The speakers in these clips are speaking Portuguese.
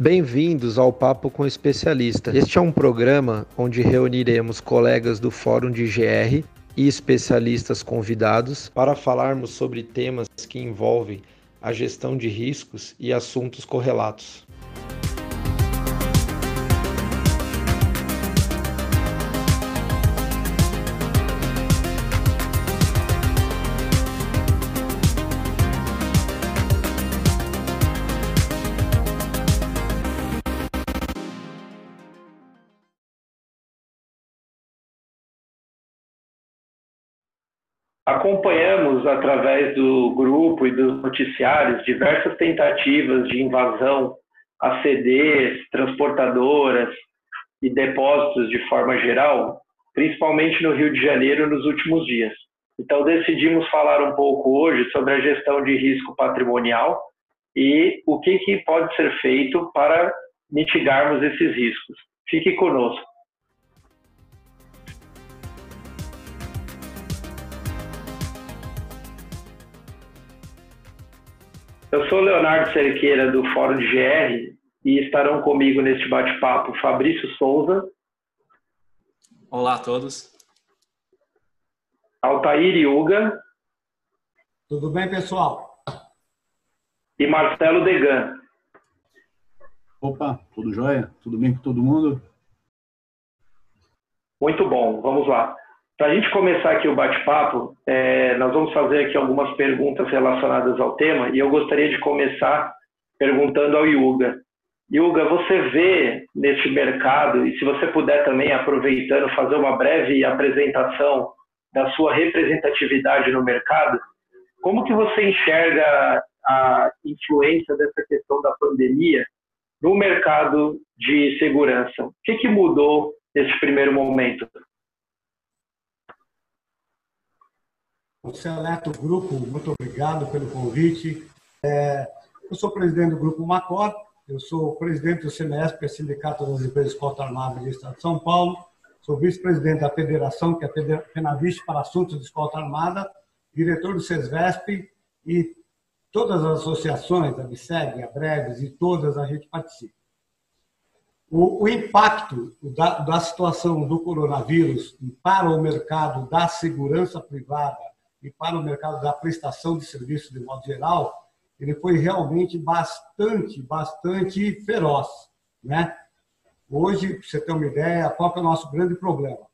Bem-vindos ao Papo com Especialista. Este é um programa onde reuniremos colegas do Fórum de GR e especialistas convidados para falarmos sobre temas que envolvem a gestão de riscos e assuntos correlatos. Acompanhamos, através do grupo e dos noticiários, diversas tentativas de invasão a CDs, transportadoras e depósitos de forma geral, principalmente no Rio de Janeiro nos últimos dias. Então, decidimos falar um pouco hoje sobre a gestão de risco patrimonial e o que, que pode ser feito para mitigarmos esses riscos. Fique conosco. Eu sou Leonardo Cerqueira, do Fórum de GR, e estarão comigo neste bate-papo Fabrício Souza. Olá a todos. Altair Yuga. Tudo bem, pessoal? E Marcelo Degan. Opa, tudo jóia? Tudo bem com todo mundo? Muito bom, vamos lá. Para a gente começar aqui o bate-papo, é, nós vamos fazer aqui algumas perguntas relacionadas ao tema e eu gostaria de começar perguntando ao Yuga. Yuga, você vê neste mercado, e se você puder também, aproveitando, fazer uma breve apresentação da sua representatividade no mercado, como que você enxerga a influência dessa questão da pandemia no mercado de segurança? O que, que mudou nesse primeiro momento? O seleto grupo, muito obrigado pelo convite. É, eu sou presidente do Grupo Macor, eu sou presidente do CMESP, é Sindicato das Empresas Escolta Armada do Estado de São Paulo, sou vice-presidente da federação, que é a Penaviste para Assuntos de Escolta Armada, diretor do SESVESP e todas as associações, a BSEG, a Breves e todas a gente participa. O, o impacto da, da situação do coronavírus para o mercado da segurança privada e para o mercado da prestação de serviços de modo geral, ele foi realmente bastante, bastante feroz, né? Hoje, para você ter uma ideia, qual é o nosso grande problema?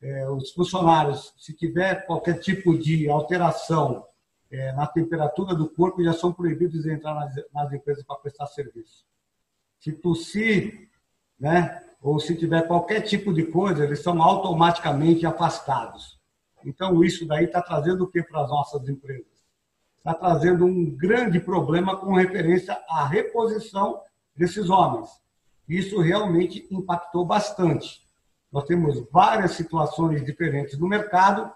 É, os funcionários, se tiver qualquer tipo de alteração é, na temperatura do corpo, já são proibidos de entrar nas, nas empresas para prestar serviço. Se tossir, né, ou se tiver qualquer tipo de coisa, eles são automaticamente afastados. Então, isso daí está trazendo o que para as nossas empresas? Está trazendo um grande problema com referência à reposição desses homens. Isso realmente impactou bastante. Nós temos várias situações diferentes no mercado,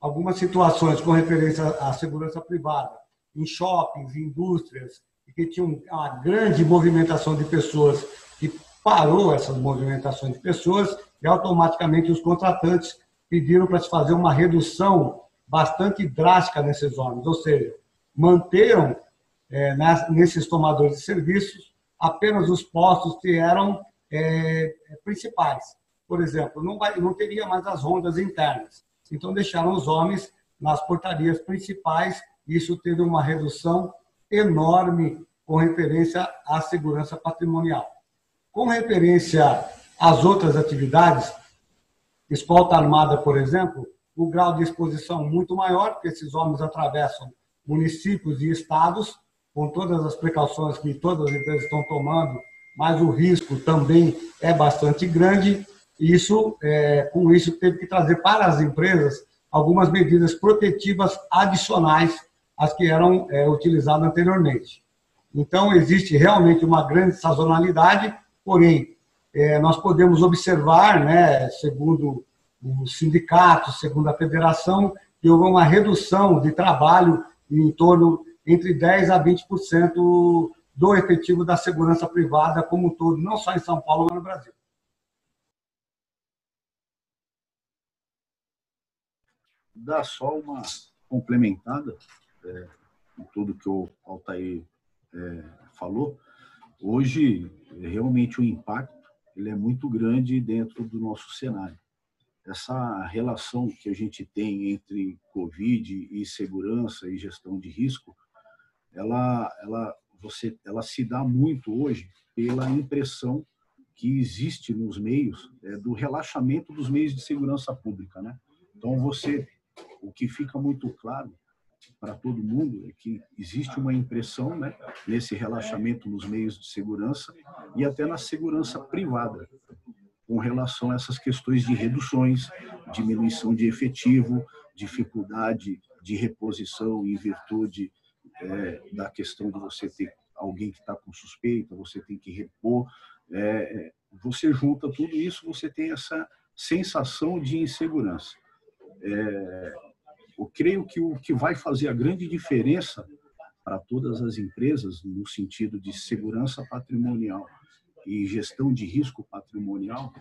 algumas situações com referência à segurança privada, em shoppings, em indústrias, que tinham uma grande movimentação de pessoas, que parou essas movimentações de pessoas e automaticamente os contratantes pediram para se fazer uma redução bastante drástica nesses homens, ou seja, manteram é, nesses tomadores de serviços apenas os postos que eram é, principais. Por exemplo, não, vai, não teria mais as rondas internas. Então, deixaram os homens nas portarias principais. Isso teve uma redução enorme com referência à segurança patrimonial. Com referência às outras atividades, escolta armada, por exemplo, o grau de exposição muito maior, porque esses homens atravessam municípios e estados, com todas as precauções que todas as empresas estão tomando, mas o risco também é bastante grande. Isso, é, com isso, teve que trazer para as empresas algumas medidas protetivas adicionais às que eram é, utilizadas anteriormente. Então, existe realmente uma grande sazonalidade, porém, é, nós podemos observar, né, segundo os sindicatos, segundo a federação, que houve uma redução de trabalho em torno entre 10% a 20% do efetivo da segurança privada como um todo, não só em São Paulo, mas no Brasil. Dá só uma complementada é, tudo que o Altair é, falou hoje, realmente, o impacto ele é muito grande dentro do nosso cenário. Essa relação que a gente tem entre Covid e segurança e gestão de risco, ela, ela, você, ela se dá muito hoje pela impressão que existe nos meios é, do relaxamento dos meios de segurança pública, né? Então você, o que fica muito claro para todo mundo é que existe uma impressão, né, nesse relaxamento nos meios de segurança e até na segurança privada, com relação a essas questões de reduções, diminuição de efetivo, dificuldade de reposição em virtude é, da questão de você ter alguém que está com suspeita, você tem que repor. É, você junta tudo isso, você tem essa sensação de insegurança. É, eu creio que o que vai fazer a grande diferença para todas as empresas, no sentido de segurança patrimonial e gestão de risco patrimonial,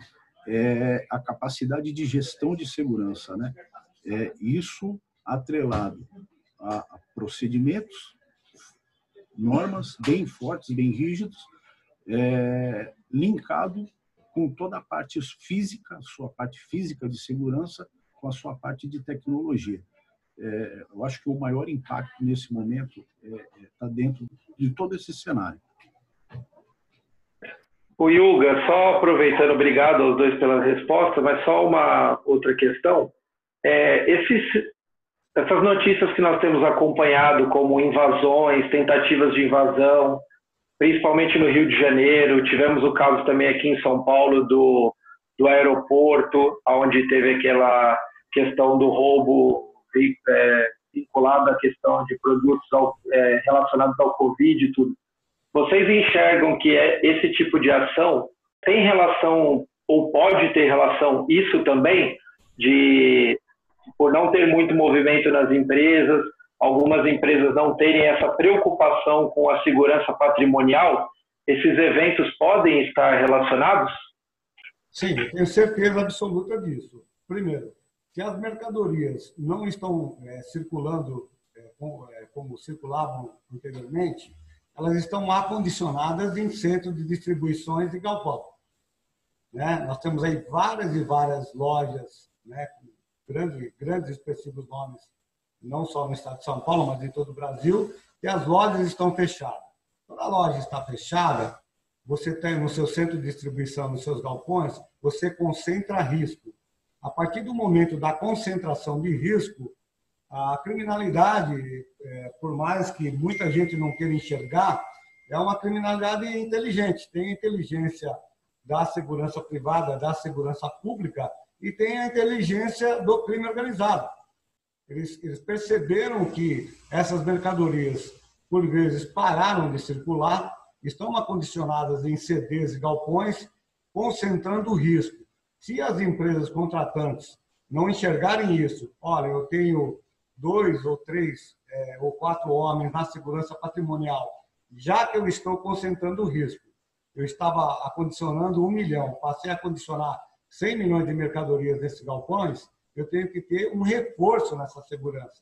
é a capacidade de gestão de segurança. Né? É isso atrelado a procedimentos, normas bem fortes, bem rígidos, é, linkado com toda a parte física, sua parte física de segurança, com a sua parte de tecnologia é, eu acho que o maior impacto nesse momento está é, é, tá dentro de todo esse cenário. O Yuga, só aproveitando, obrigado aos dois pela resposta, mas só uma outra questão. É, esses, essas notícias que nós temos acompanhado, como invasões, tentativas de invasão, principalmente no Rio de Janeiro, tivemos o caso também aqui em São Paulo do, do aeroporto, onde teve aquela questão do roubo é, vinculado à questão de produtos ao, é, relacionados ao Covid e tudo. Vocês enxergam que é, esse tipo de ação tem relação ou pode ter relação isso também de por não ter muito movimento nas empresas, algumas empresas não terem essa preocupação com a segurança patrimonial, esses eventos podem estar relacionados? Sim, eu tenho certeza absoluta disso. Primeiro, se as mercadorias não estão é, circulando é, como, é, como circulavam anteriormente, elas estão acondicionadas em centros de distribuições e galpão. Né? Nós temos aí várias e várias lojas né, com grandes, grandes expressivos nomes, não só no estado de São Paulo, mas em todo o Brasil, e as lojas estão fechadas. Quando a loja está fechada, você tem no seu centro de distribuição, nos seus galpões, você concentra risco a partir do momento da concentração de risco, a criminalidade, é, por mais que muita gente não queira enxergar, é uma criminalidade inteligente. Tem a inteligência da segurança privada, da segurança pública e tem a inteligência do crime organizado. Eles, eles perceberam que essas mercadorias, por vezes, pararam de circular, estão acondicionadas em CDs e galpões, concentrando o risco. Se as empresas contratantes não enxergarem isso, olha, eu tenho dois ou três é, ou quatro homens na segurança patrimonial, já que eu estou concentrando o risco, eu estava acondicionando um milhão, passei a condicionar 100 milhões de mercadorias nesses galpões, eu tenho que ter um reforço nessa segurança.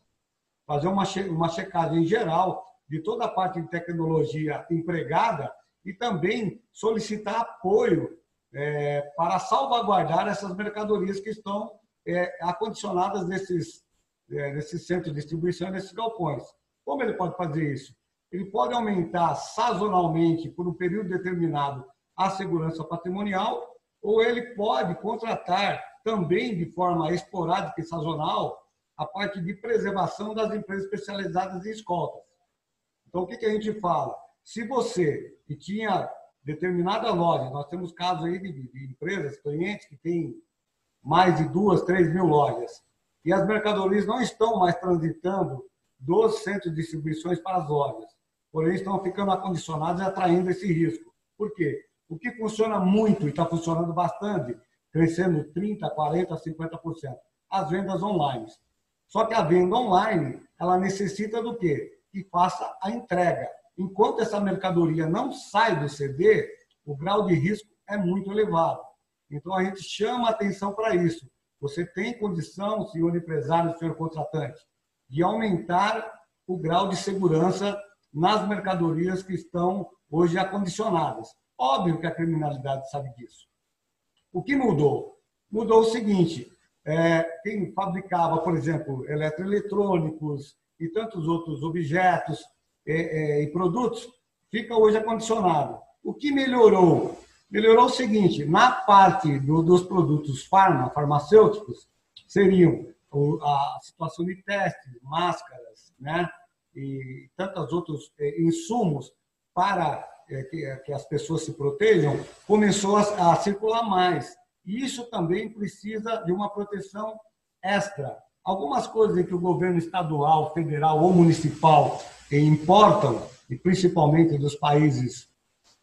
Fazer uma, che uma checagem geral de toda a parte de tecnologia empregada e também solicitar apoio é, para salvaguardar essas mercadorias que estão é, acondicionadas nesses, é, nesses centros de distribuição, nesses galpões. Como ele pode fazer isso? Ele pode aumentar sazonalmente, por um período determinado, a segurança patrimonial, ou ele pode contratar também de forma esporádica e sazonal a parte de preservação das empresas especializadas em escoltas. Então, o que, que a gente fala? Se você que tinha determinada loja, nós temos casos aí de, de empresas, clientes que têm mais de duas, três mil lojas, e as mercadorias não estão mais transitando dos centros de distribuições para as lojas, porém estão ficando acondicionados e atraindo esse risco. Por quê? O que funciona muito e está funcionando bastante, crescendo 30%, 40%, 50%, as vendas online. Só que a venda online, ela necessita do quê? Que faça a entrega enquanto essa mercadoria não sai do CD, o grau de risco é muito elevado. Então, a gente chama atenção para isso. Você tem condição, senhor empresário, senhor contratante, de aumentar o grau de segurança nas mercadorias que estão hoje acondicionadas. Óbvio que a criminalidade sabe disso. O que mudou? Mudou o seguinte: é, quem fabricava, por exemplo, eletroeletrônicos e tantos outros objetos é, é, e produtos, fica hoje acondicionado. O que melhorou? Melhorou o seguinte: na parte do, dos produtos farma, farmacêuticos, seriam a situação de testes, máscaras, né? e tantos outros é, insumos para que, que as pessoas se protejam, começou a circular mais. E isso também precisa de uma proteção extra. Algumas coisas que o governo estadual, federal ou municipal importam, e principalmente dos países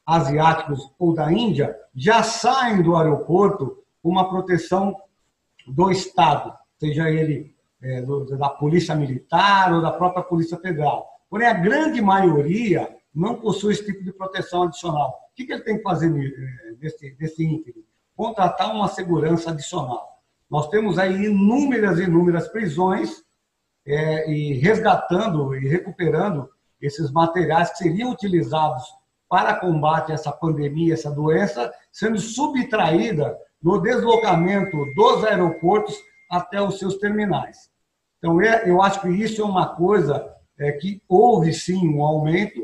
asiáticos ou da Índia, já saem do aeroporto uma proteção do Estado, seja ele é, da Polícia Militar ou da própria Polícia Federal. Porém, a grande maioria não possui esse tipo de proteção adicional. O que, ele tem que fazer nesse, é, nesse ínterim? Contratar uma segurança adicional. Nós temos aí inúmeras, inúmeras prisões é, e resgatando e recuperando esses materiais que seriam utilizados para combate a essa pandemia, essa doença, sendo subtraída no deslocamento dos aeroportos até os seus terminais. Então, é, eu acho que isso é uma coisa é, que houve sim um aumento,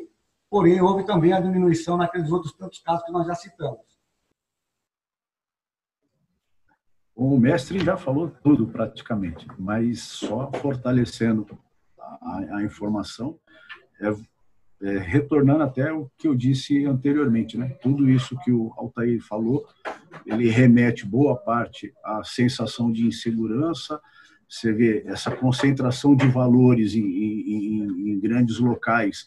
porém houve também a diminuição naqueles outros tantos casos que nós já citamos. O mestre já falou tudo praticamente, mas só fortalecendo a, a informação, é, é, retornando até o que eu disse anteriormente, né? Tudo isso que o Altair falou, ele remete boa parte à sensação de insegurança. Você vê essa concentração de valores em, em, em grandes locais,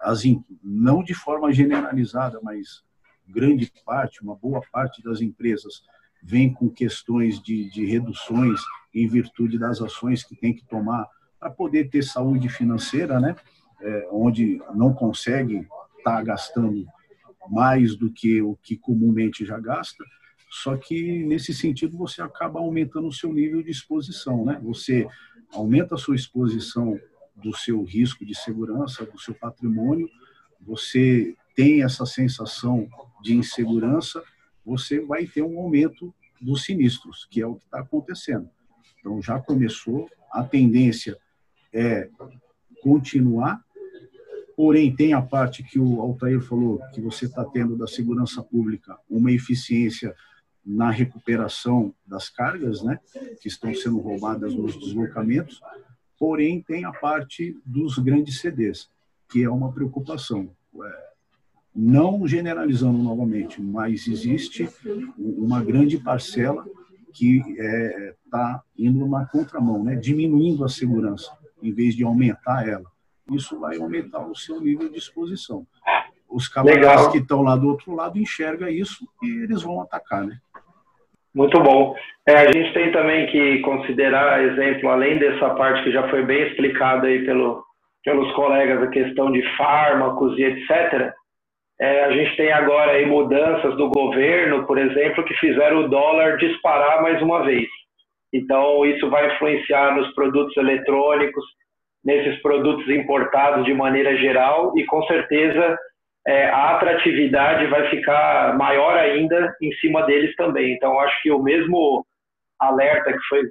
as, não de forma generalizada, mas grande parte, uma boa parte das empresas vem com questões de, de reduções em virtude das ações que tem que tomar para poder ter saúde financeira, né? É, onde não consegue estar tá gastando mais do que o que comumente já gasta. Só que nesse sentido você acaba aumentando o seu nível de exposição, né? Você aumenta a sua exposição do seu risco de segurança, do seu patrimônio, você tem essa sensação de insegurança você vai ter um aumento dos sinistros, que é o que está acontecendo. Então, já começou, a tendência é continuar, porém, tem a parte que o Altair falou, que você está tendo da segurança pública uma eficiência na recuperação das cargas, né, que estão sendo roubadas nos deslocamentos, porém, tem a parte dos grandes CDs, que é uma preocupação. É, não generalizando novamente, mas existe uma grande parcela que está é, tá indo na contramão, né? diminuindo a segurança, em vez de aumentar ela. Isso vai aumentar o seu nível de exposição. Os camaradas que estão lá do outro lado enxergam isso e eles vão atacar. Né? Muito bom. É, a gente tem também que considerar, exemplo, além dessa parte que já foi bem explicada aí pelo, pelos colegas, a questão de fármacos e etc., é, a gente tem agora aí mudanças do governo, por exemplo, que fizeram o dólar disparar mais uma vez. Então, isso vai influenciar nos produtos eletrônicos, nesses produtos importados de maneira geral, e com certeza é, a atratividade vai ficar maior ainda em cima deles também. Então, acho que o mesmo alerta que foi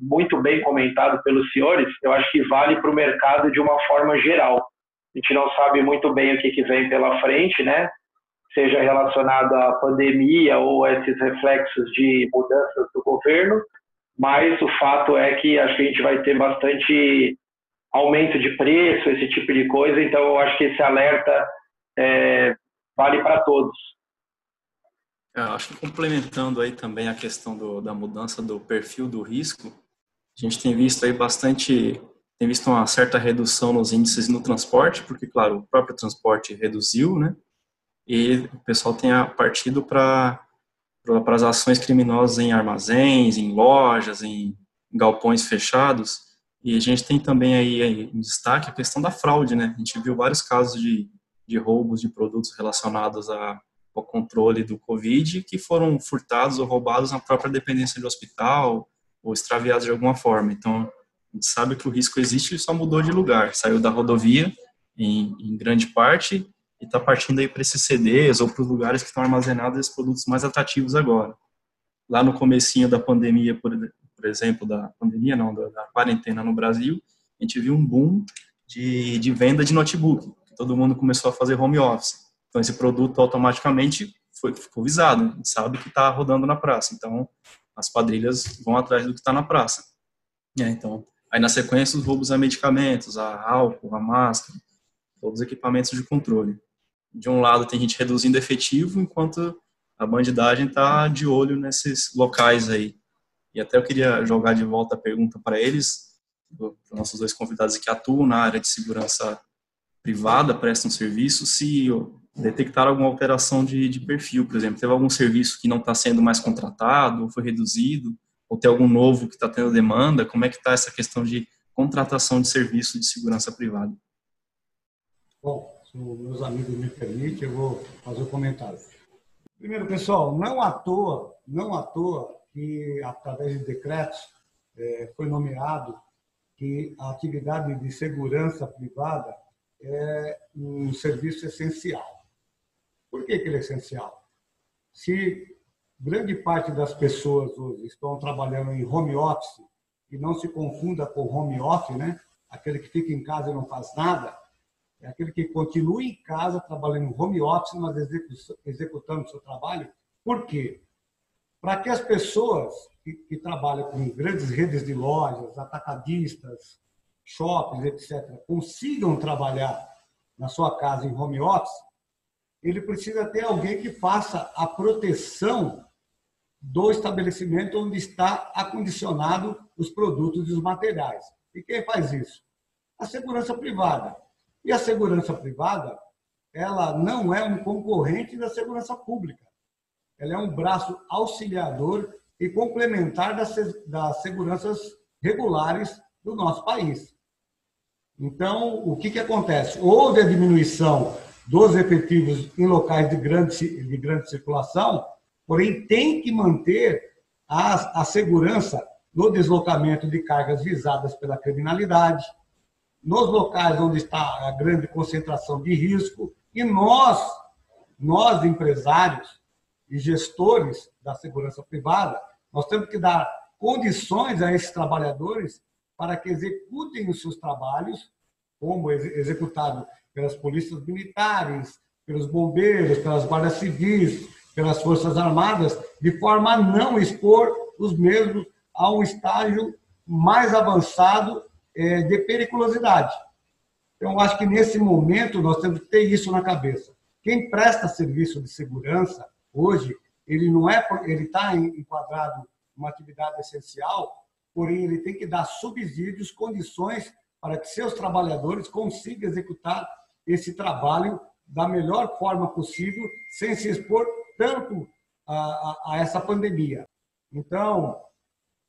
muito bem comentado pelos senhores, eu acho que vale para o mercado de uma forma geral a gente não sabe muito bem o que, que vem pela frente, né? Seja relacionado à pandemia ou a esses reflexos de mudanças do governo, mas o fato é que acho que a gente vai ter bastante aumento de preço, esse tipo de coisa, então eu acho que esse alerta é, vale para todos. É, eu acho que complementando aí também a questão do, da mudança do perfil do risco, a gente tem visto aí bastante tem visto uma certa redução nos índices no transporte, porque, claro, o próprio transporte reduziu, né? E o pessoal tem partido para para as ações criminosas em armazéns, em lojas, em galpões fechados. E a gente tem também aí, em destaque a questão da fraude, né? A gente viu vários casos de, de roubos de produtos relacionados a, ao controle do Covid que foram furtados ou roubados na própria dependência do hospital ou extraviados de alguma forma. Então, a gente sabe que o risco existe, ele só mudou de lugar. Saiu da rodovia, em, em grande parte, e está partindo aí para esses CDs ou para os lugares que estão armazenados esses produtos mais atrativos agora. Lá no comecinho da pandemia, por, por exemplo, da pandemia não, da, da, quarentena no Brasil, a gente viu um boom de, de venda de notebook. Todo mundo começou a fazer home office. Então esse produto automaticamente foi, ficou visado, gente sabe que está rodando na praça. Então as quadrilhas vão atrás do que está na praça. É, então, aí na sequência os roubos a medicamentos, a álcool, a máscara, todos os equipamentos de controle. De um lado tem gente reduzindo efetivo, enquanto a bandidagem está de olho nesses locais aí. E até eu queria jogar de volta a pergunta para eles, para nossos dois convidados que atuam na área de segurança privada, prestam serviço, se detectaram alguma alteração de, de perfil, por exemplo, teve algum serviço que não está sendo mais contratado, ou foi reduzido, ou tem algum novo que está tendo demanda, como é que está essa questão de contratação de serviço de segurança privada? Bom, se meus amigos me permitem, eu vou fazer um comentário. Primeiro, pessoal, não à toa, não à toa que através de decretos é, foi nomeado que a atividade de segurança privada é um serviço essencial. Por que, que ele é essencial? Se grande parte das pessoas hoje estão trabalhando em home office, e não se confunda com home office, né? aquele que fica em casa e não faz nada, é aquele que continua em casa trabalhando home office, mas executando seu trabalho. Por quê? Para que as pessoas que, que, trabalham com grandes redes de lojas, atacadistas, shoppings, etc., consigam trabalhar na sua casa em home office, ele precisa ter alguém que faça a proteção do estabelecimento onde está acondicionado os produtos e os materiais. E quem faz isso? A segurança privada. E a segurança privada, ela não é um concorrente da segurança pública. Ela é um braço auxiliador e complementar das, das seguranças regulares do nosso país. Então, o que, que acontece? Houve a diminuição dos efetivos em locais de grande, de grande circulação, porém tem que manter a, a segurança no deslocamento de cargas visadas pela criminalidade, nos locais onde está a grande concentração de risco e nós, nós empresários e gestores da segurança privada, nós temos que dar condições a esses trabalhadores para que executem os seus trabalhos, como executado pelas polícias militares, pelos bombeiros, pelas guardas civis, pelas forças armadas, de forma a não expor os mesmos a um estágio mais avançado é, de periculosidade. Então, acho que nesse momento nós temos que ter isso na cabeça. Quem presta serviço de segurança hoje, ele não é, ele está enquadrado uma atividade essencial, porém ele tem que dar subsídios, condições para que seus trabalhadores consigam executar esse trabalho da melhor forma possível, sem se expor tanto a, a, a essa pandemia. Então,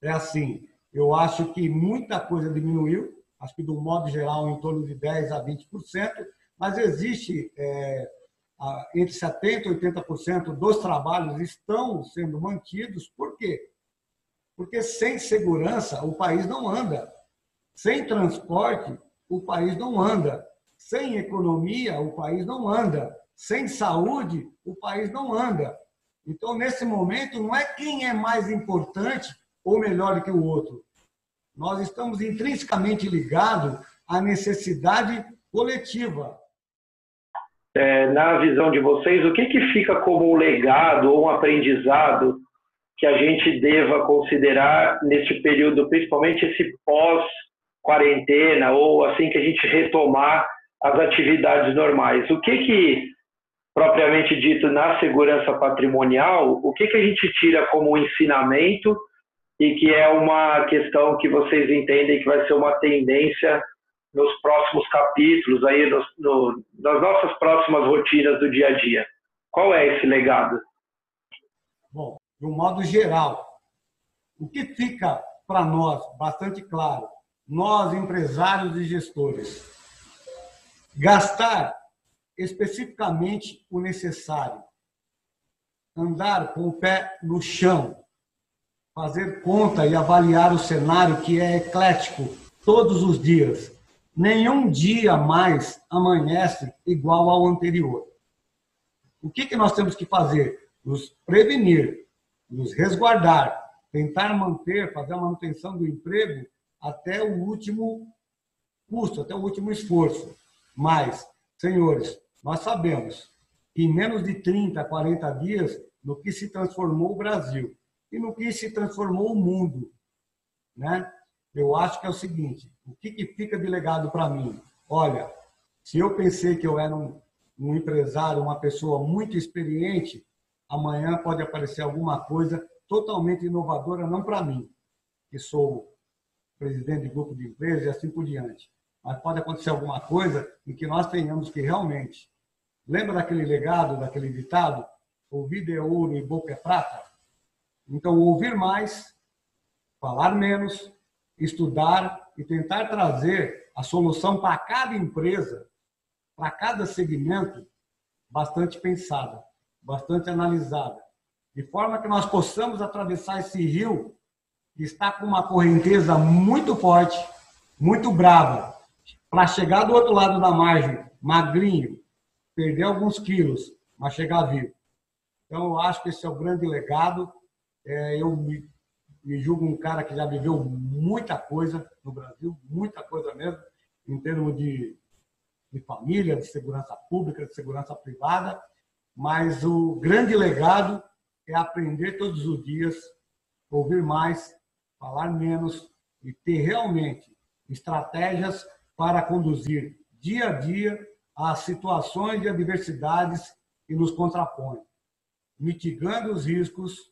é assim, eu acho que muita coisa diminuiu, acho que, do modo geral, em torno de 10% a 20%, mas existe é, entre 70% e 80% dos trabalhos estão sendo mantidos. Por quê? Porque sem segurança o país não anda. Sem transporte, o país não anda. Sem economia, o país não anda. Sem saúde, o país não anda. Então, nesse momento, não é quem é mais importante ou melhor que o outro. Nós estamos intrinsecamente ligados à necessidade coletiva. É, na visão de vocês, o que, que fica como um legado ou um aprendizado que a gente deva considerar neste período, principalmente esse pós-quarentena ou assim que a gente retomar as atividades normais? O que que propriamente dito na segurança patrimonial, o que que a gente tira como ensinamento e que é uma questão que vocês entendem que vai ser uma tendência nos próximos capítulos, aí no, no, nas nossas próximas rotinas do dia a dia. Qual é esse legado? Bom, de um modo geral, o que fica para nós bastante claro, nós empresários e gestores, gastar especificamente o necessário, andar com o pé no chão, fazer conta e avaliar o cenário que é eclético todos os dias. Nenhum dia mais amanhece igual ao anterior. O que, que nós temos que fazer? Nos prevenir, nos resguardar, tentar manter, fazer a manutenção do emprego até o último custo, até o último esforço. Mas, senhores, nós sabemos que em menos de 30, 40 dias, no que se transformou o Brasil e no que se transformou o mundo, né? Eu acho que é o seguinte, o que, que fica de legado para mim? Olha, se eu pensei que eu era um, um empresário, uma pessoa muito experiente, amanhã pode aparecer alguma coisa totalmente inovadora, não para mim, que sou presidente de grupo de empresas e assim por diante. Mas pode acontecer alguma coisa em que nós tenhamos que realmente. Lembra daquele legado, daquele ditado? Ouvir é ouro e boca é prata? Então, ouvir mais, falar menos, estudar e tentar trazer a solução para cada empresa, para cada segmento, bastante pensada, bastante analisada, de forma que nós possamos atravessar esse rio que está com uma correnteza muito forte, muito brava, para chegar do outro lado da margem, magrinho, perder alguns quilos, mas chegar vivo. Então, eu acho que esse é o grande legado. É, eu me, me julgo um cara que já viveu muita coisa no Brasil, muita coisa mesmo, em termos de, de família, de segurança pública, de segurança privada, mas o grande legado é aprender todos os dias, ouvir mais, falar menos e ter realmente estratégias para conduzir dia a dia as situações e adversidades que nos contrapõem, mitigando os riscos,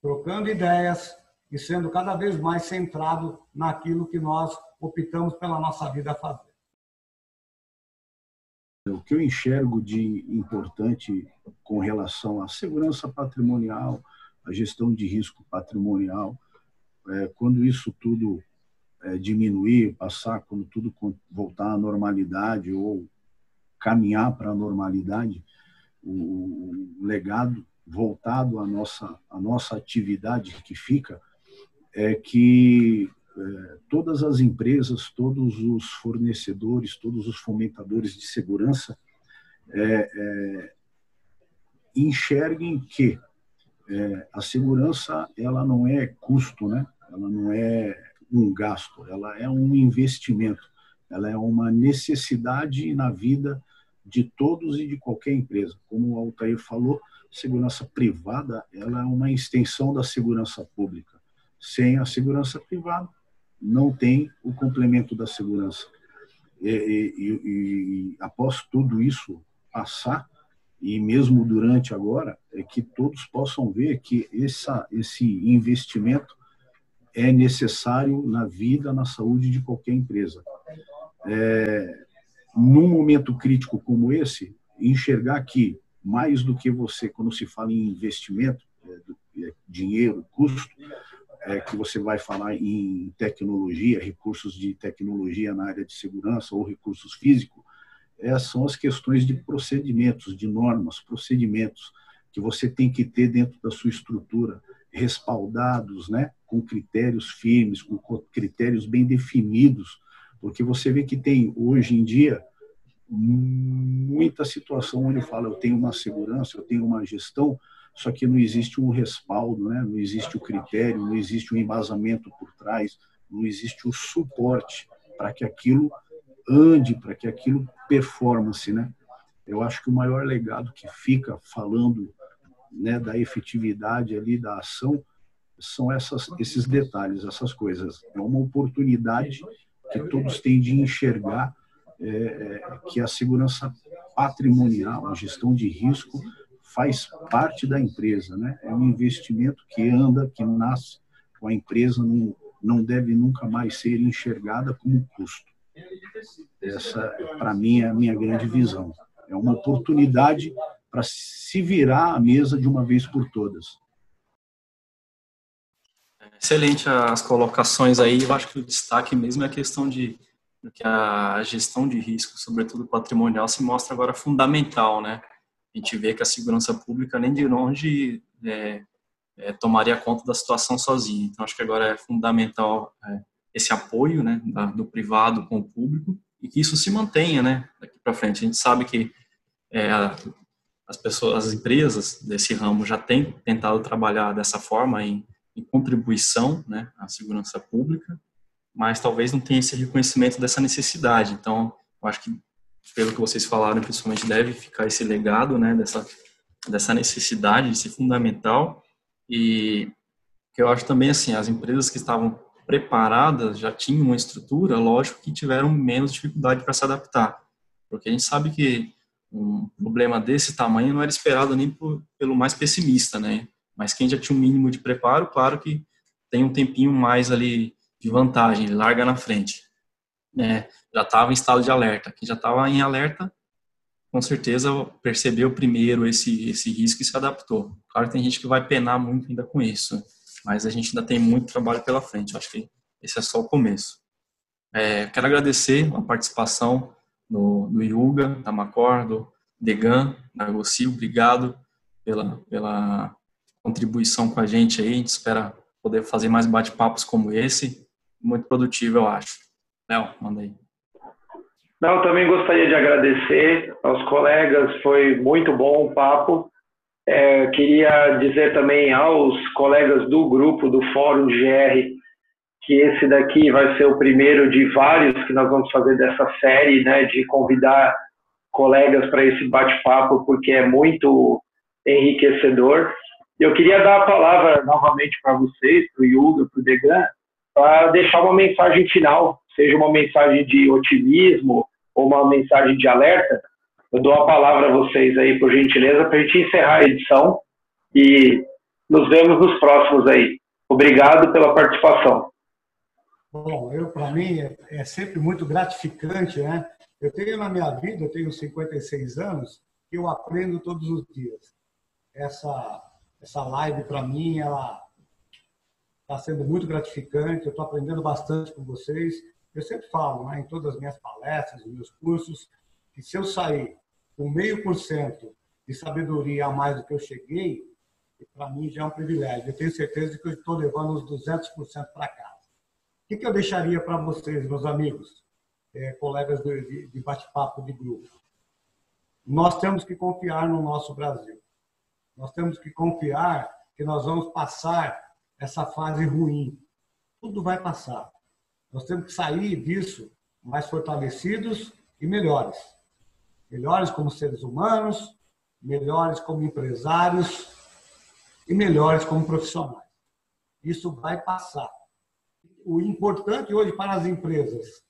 trocando ideias e sendo cada vez mais centrado naquilo que nós optamos pela nossa vida a fazer. O que eu enxergo de importante com relação à segurança patrimonial, à gestão de risco patrimonial, é, quando isso tudo é, diminuir, passar, quando tudo voltar à normalidade ou caminhar para a normalidade, o, o legado voltado à nossa, à nossa atividade que fica é que é, todas as empresas, todos os fornecedores, todos os fomentadores de segurança é, é, enxerguem que é, a segurança ela não é custo, né? Ela não é um gasto, ela é um investimento, ela é uma necessidade na vida de todos e de qualquer empresa. Como o Altair falou, segurança privada ela é uma extensão da segurança pública. Sem a segurança privada, não tem o complemento da segurança. E, e, e, após tudo isso passar, e mesmo durante agora, é que todos possam ver que essa, esse investimento é necessário na vida, na saúde de qualquer empresa. É, num momento crítico como esse, enxergar que, mais do que você, quando se fala em investimento, é, é, dinheiro, custo, é, que você vai falar em tecnologia, recursos de tecnologia na área de segurança ou recursos físicos, é, são as questões de procedimentos, de normas, procedimentos que você tem que ter dentro da sua estrutura, respaldados, né, com critérios firmes, com critérios bem definidos, porque você vê que tem hoje em dia muita situação onde fala eu tenho uma segurança, eu tenho uma gestão, só que não existe um respaldo, né? não existe o critério, não existe o um embasamento por trás, não existe o suporte para que aquilo ande, para que aquilo performance, né? Eu acho que o maior legado que fica falando né, da efetividade ali da ação são essas, esses detalhes, essas coisas. É uma oportunidade que todos têm de enxergar é, é, que a segurança patrimonial, a gestão de risco, faz parte da empresa, né? É um investimento que anda, que nasce com a empresa, não, não deve nunca mais ser enxergada como custo. Essa, para mim, é a minha grande visão. É uma oportunidade para se virar a mesa de uma vez por todas. Excelente as colocações aí. Eu acho que o destaque mesmo é a questão de que a gestão de risco, sobretudo patrimonial, se mostra agora fundamental, né? A gente vê que a segurança pública nem de longe é, é, tomaria conta da situação sozinha. Então acho que agora é fundamental é, esse apoio, né, da, do privado com o público e que isso se mantenha, né, daqui para frente. A gente sabe que é, as pessoas, as empresas desse ramo já têm tentado trabalhar dessa forma em, em contribuição, né, à segurança pública, mas talvez não tenha esse reconhecimento dessa necessidade. Então, eu acho que pelo que vocês falaram, principalmente deve ficar esse legado, né, dessa dessa necessidade, de ser fundamental e que eu acho também assim, as empresas que estavam preparadas já tinham uma estrutura, lógico que tiveram menos dificuldade para se adaptar, porque a gente sabe que um problema desse tamanho não era esperado nem por, pelo mais pessimista, né? Mas quem já tinha um mínimo de preparo, claro que tem um tempinho mais ali de vantagem, larga na frente, né? Já estava em estado de alerta, quem já estava em alerta, com certeza percebeu primeiro esse esse risco e se adaptou. Claro que tem gente que vai penar muito ainda com isso, mas a gente ainda tem muito trabalho pela frente. Acho que esse é só o começo. É, quero agradecer a participação do, do Yuga, da Macor, do Degan, da Gossi, obrigado pela, pela contribuição com a gente aí. A gente espera poder fazer mais bate-papos como esse. Muito produtivo, eu acho. Léo, manda aí. Não, também gostaria de agradecer aos colegas, foi muito bom o papo. É, queria dizer também aos colegas do grupo do Fórum GR que esse daqui vai ser o primeiro de vários que nós vamos fazer dessa série, né, de convidar colegas para esse bate-papo, porque é muito enriquecedor. Eu queria dar a palavra novamente para vocês, para o Yuga, para o Degan, para deixar uma mensagem final, seja uma mensagem de otimismo ou uma mensagem de alerta. Eu dou a palavra a vocês aí, por gentileza, para a gente encerrar a edição e nos vemos nos próximos aí. Obrigado pela participação. Bom, eu para mim é, é, sempre muito gratificante, né? Eu tenho na minha vida, eu tenho 56 anos, eu aprendo todos os dias. Essa essa live para mim ela está sendo muito gratificante. Eu estou aprendendo bastante com vocês. Eu sempre falo, né, em todas as minhas palestras, nos meus cursos, que se eu sair com meio por cento de sabedoria a mais do que eu cheguei, para mim já é um privilégio. Eu tenho certeza que eu estou levando os 200% para cá que, que eu deixaria para vocês, meus amigos, é, colegas de, de bate-papo de grupo? Nós temos que confiar no nosso Brasil. Nós temos que confiar que nós vamos passar essa fase ruim. Tudo vai passar. Nós temos que sair disso mais fortalecidos e melhores. Melhores como seres humanos, melhores como empresários e melhores como profissionais. Isso vai passar o importante hoje para as empresas,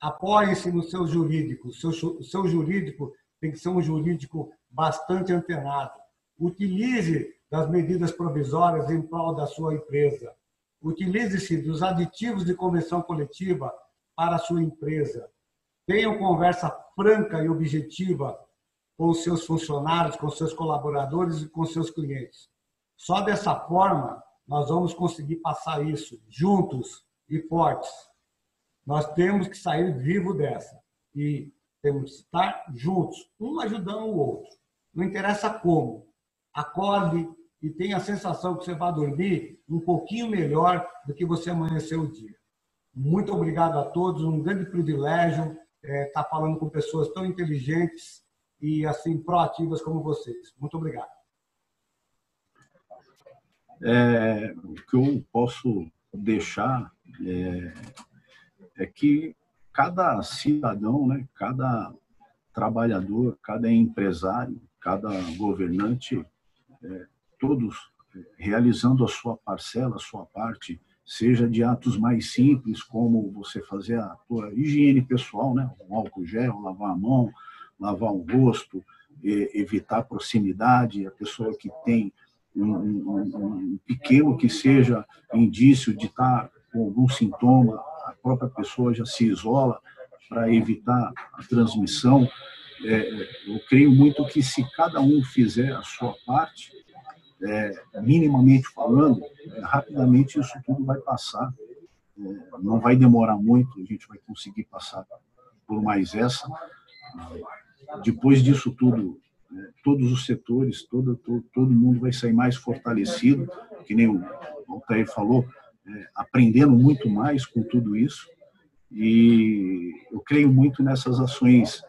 apoie-se no seu jurídico. O seu, seu jurídico tem que ser um jurídico bastante antenado. Utilize das medidas provisórias em prol da sua empresa. Utilize-se dos aditivos de convenção coletiva para a sua empresa. Tenha conversa franca e objetiva com os seus funcionários, com os seus colaboradores e com os seus clientes. Só dessa forma nós vamos conseguir passar isso juntos e fortes. Nós temos que sair vivo dessa e temos que estar juntos, um ajudando o outro. Não interessa como. Acorde e tenha a sensação que você vai dormir um pouquinho melhor do que você amanheceu o dia. Muito obrigado a todos, um grande privilégio é, estar falando com pessoas tão inteligentes e assim proativas como vocês. Muito obrigado. É, o que eu posso deixar é, é que cada cidadão, né, cada trabalhador, cada empresário, cada governante, é, todos realizando a sua parcela, a sua parte, seja de atos mais simples, como você fazer a sua higiene pessoal, né, um álcool gel, lavar a mão, lavar o rosto, evitar proximidade, a pessoa que tem um, um, pequeno que seja indício de estar com algum sintoma, a própria pessoa já se isola para evitar a transmissão. É, eu creio muito que se cada um fizer a sua parte, é, minimamente falando, é, rapidamente isso tudo vai passar. É, não vai demorar muito, a gente vai conseguir passar por mais essa. Depois disso tudo? Todos os setores, todo, todo, todo mundo vai sair mais fortalecido, que nem o Altair falou, é, aprendendo muito mais com tudo isso. E eu creio muito nessas ações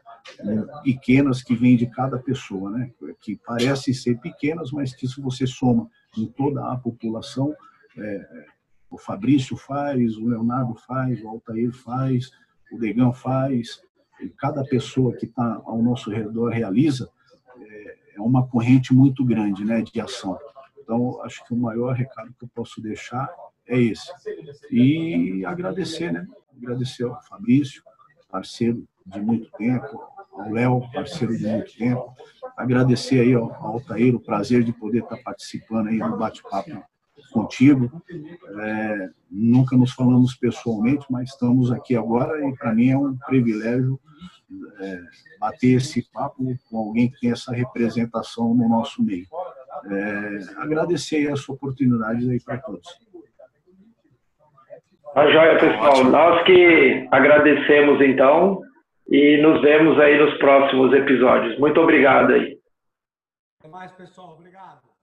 pequenas que vêm de cada pessoa, né? que parecem ser pequenas, mas que se você soma em toda a população, é, o Fabrício faz, o Leonardo faz, o Altair faz, o Degão faz, e cada pessoa que está ao nosso redor realiza, é, é uma corrente muito grande né, de ação. Então, acho que o maior recado que eu posso deixar é esse. E agradecer, né? Agradecer ao Fabrício, parceiro de muito tempo, ao Léo, parceiro de muito tempo. Agradecer aí ao, Altair o prazer de poder estar participando aí do bate-papo contigo. É, nunca nos falamos pessoalmente, mas estamos aqui agora e para mim é um privilégio é, bater esse papo com alguém que tem essa representação no nosso meio. É, agradecer essa oportunidade aí para todos. Tá joia, pessoal. Nós que agradecemos então e nos vemos aí nos próximos episódios. Muito obrigado aí. Até mais, pessoal. Obrigado.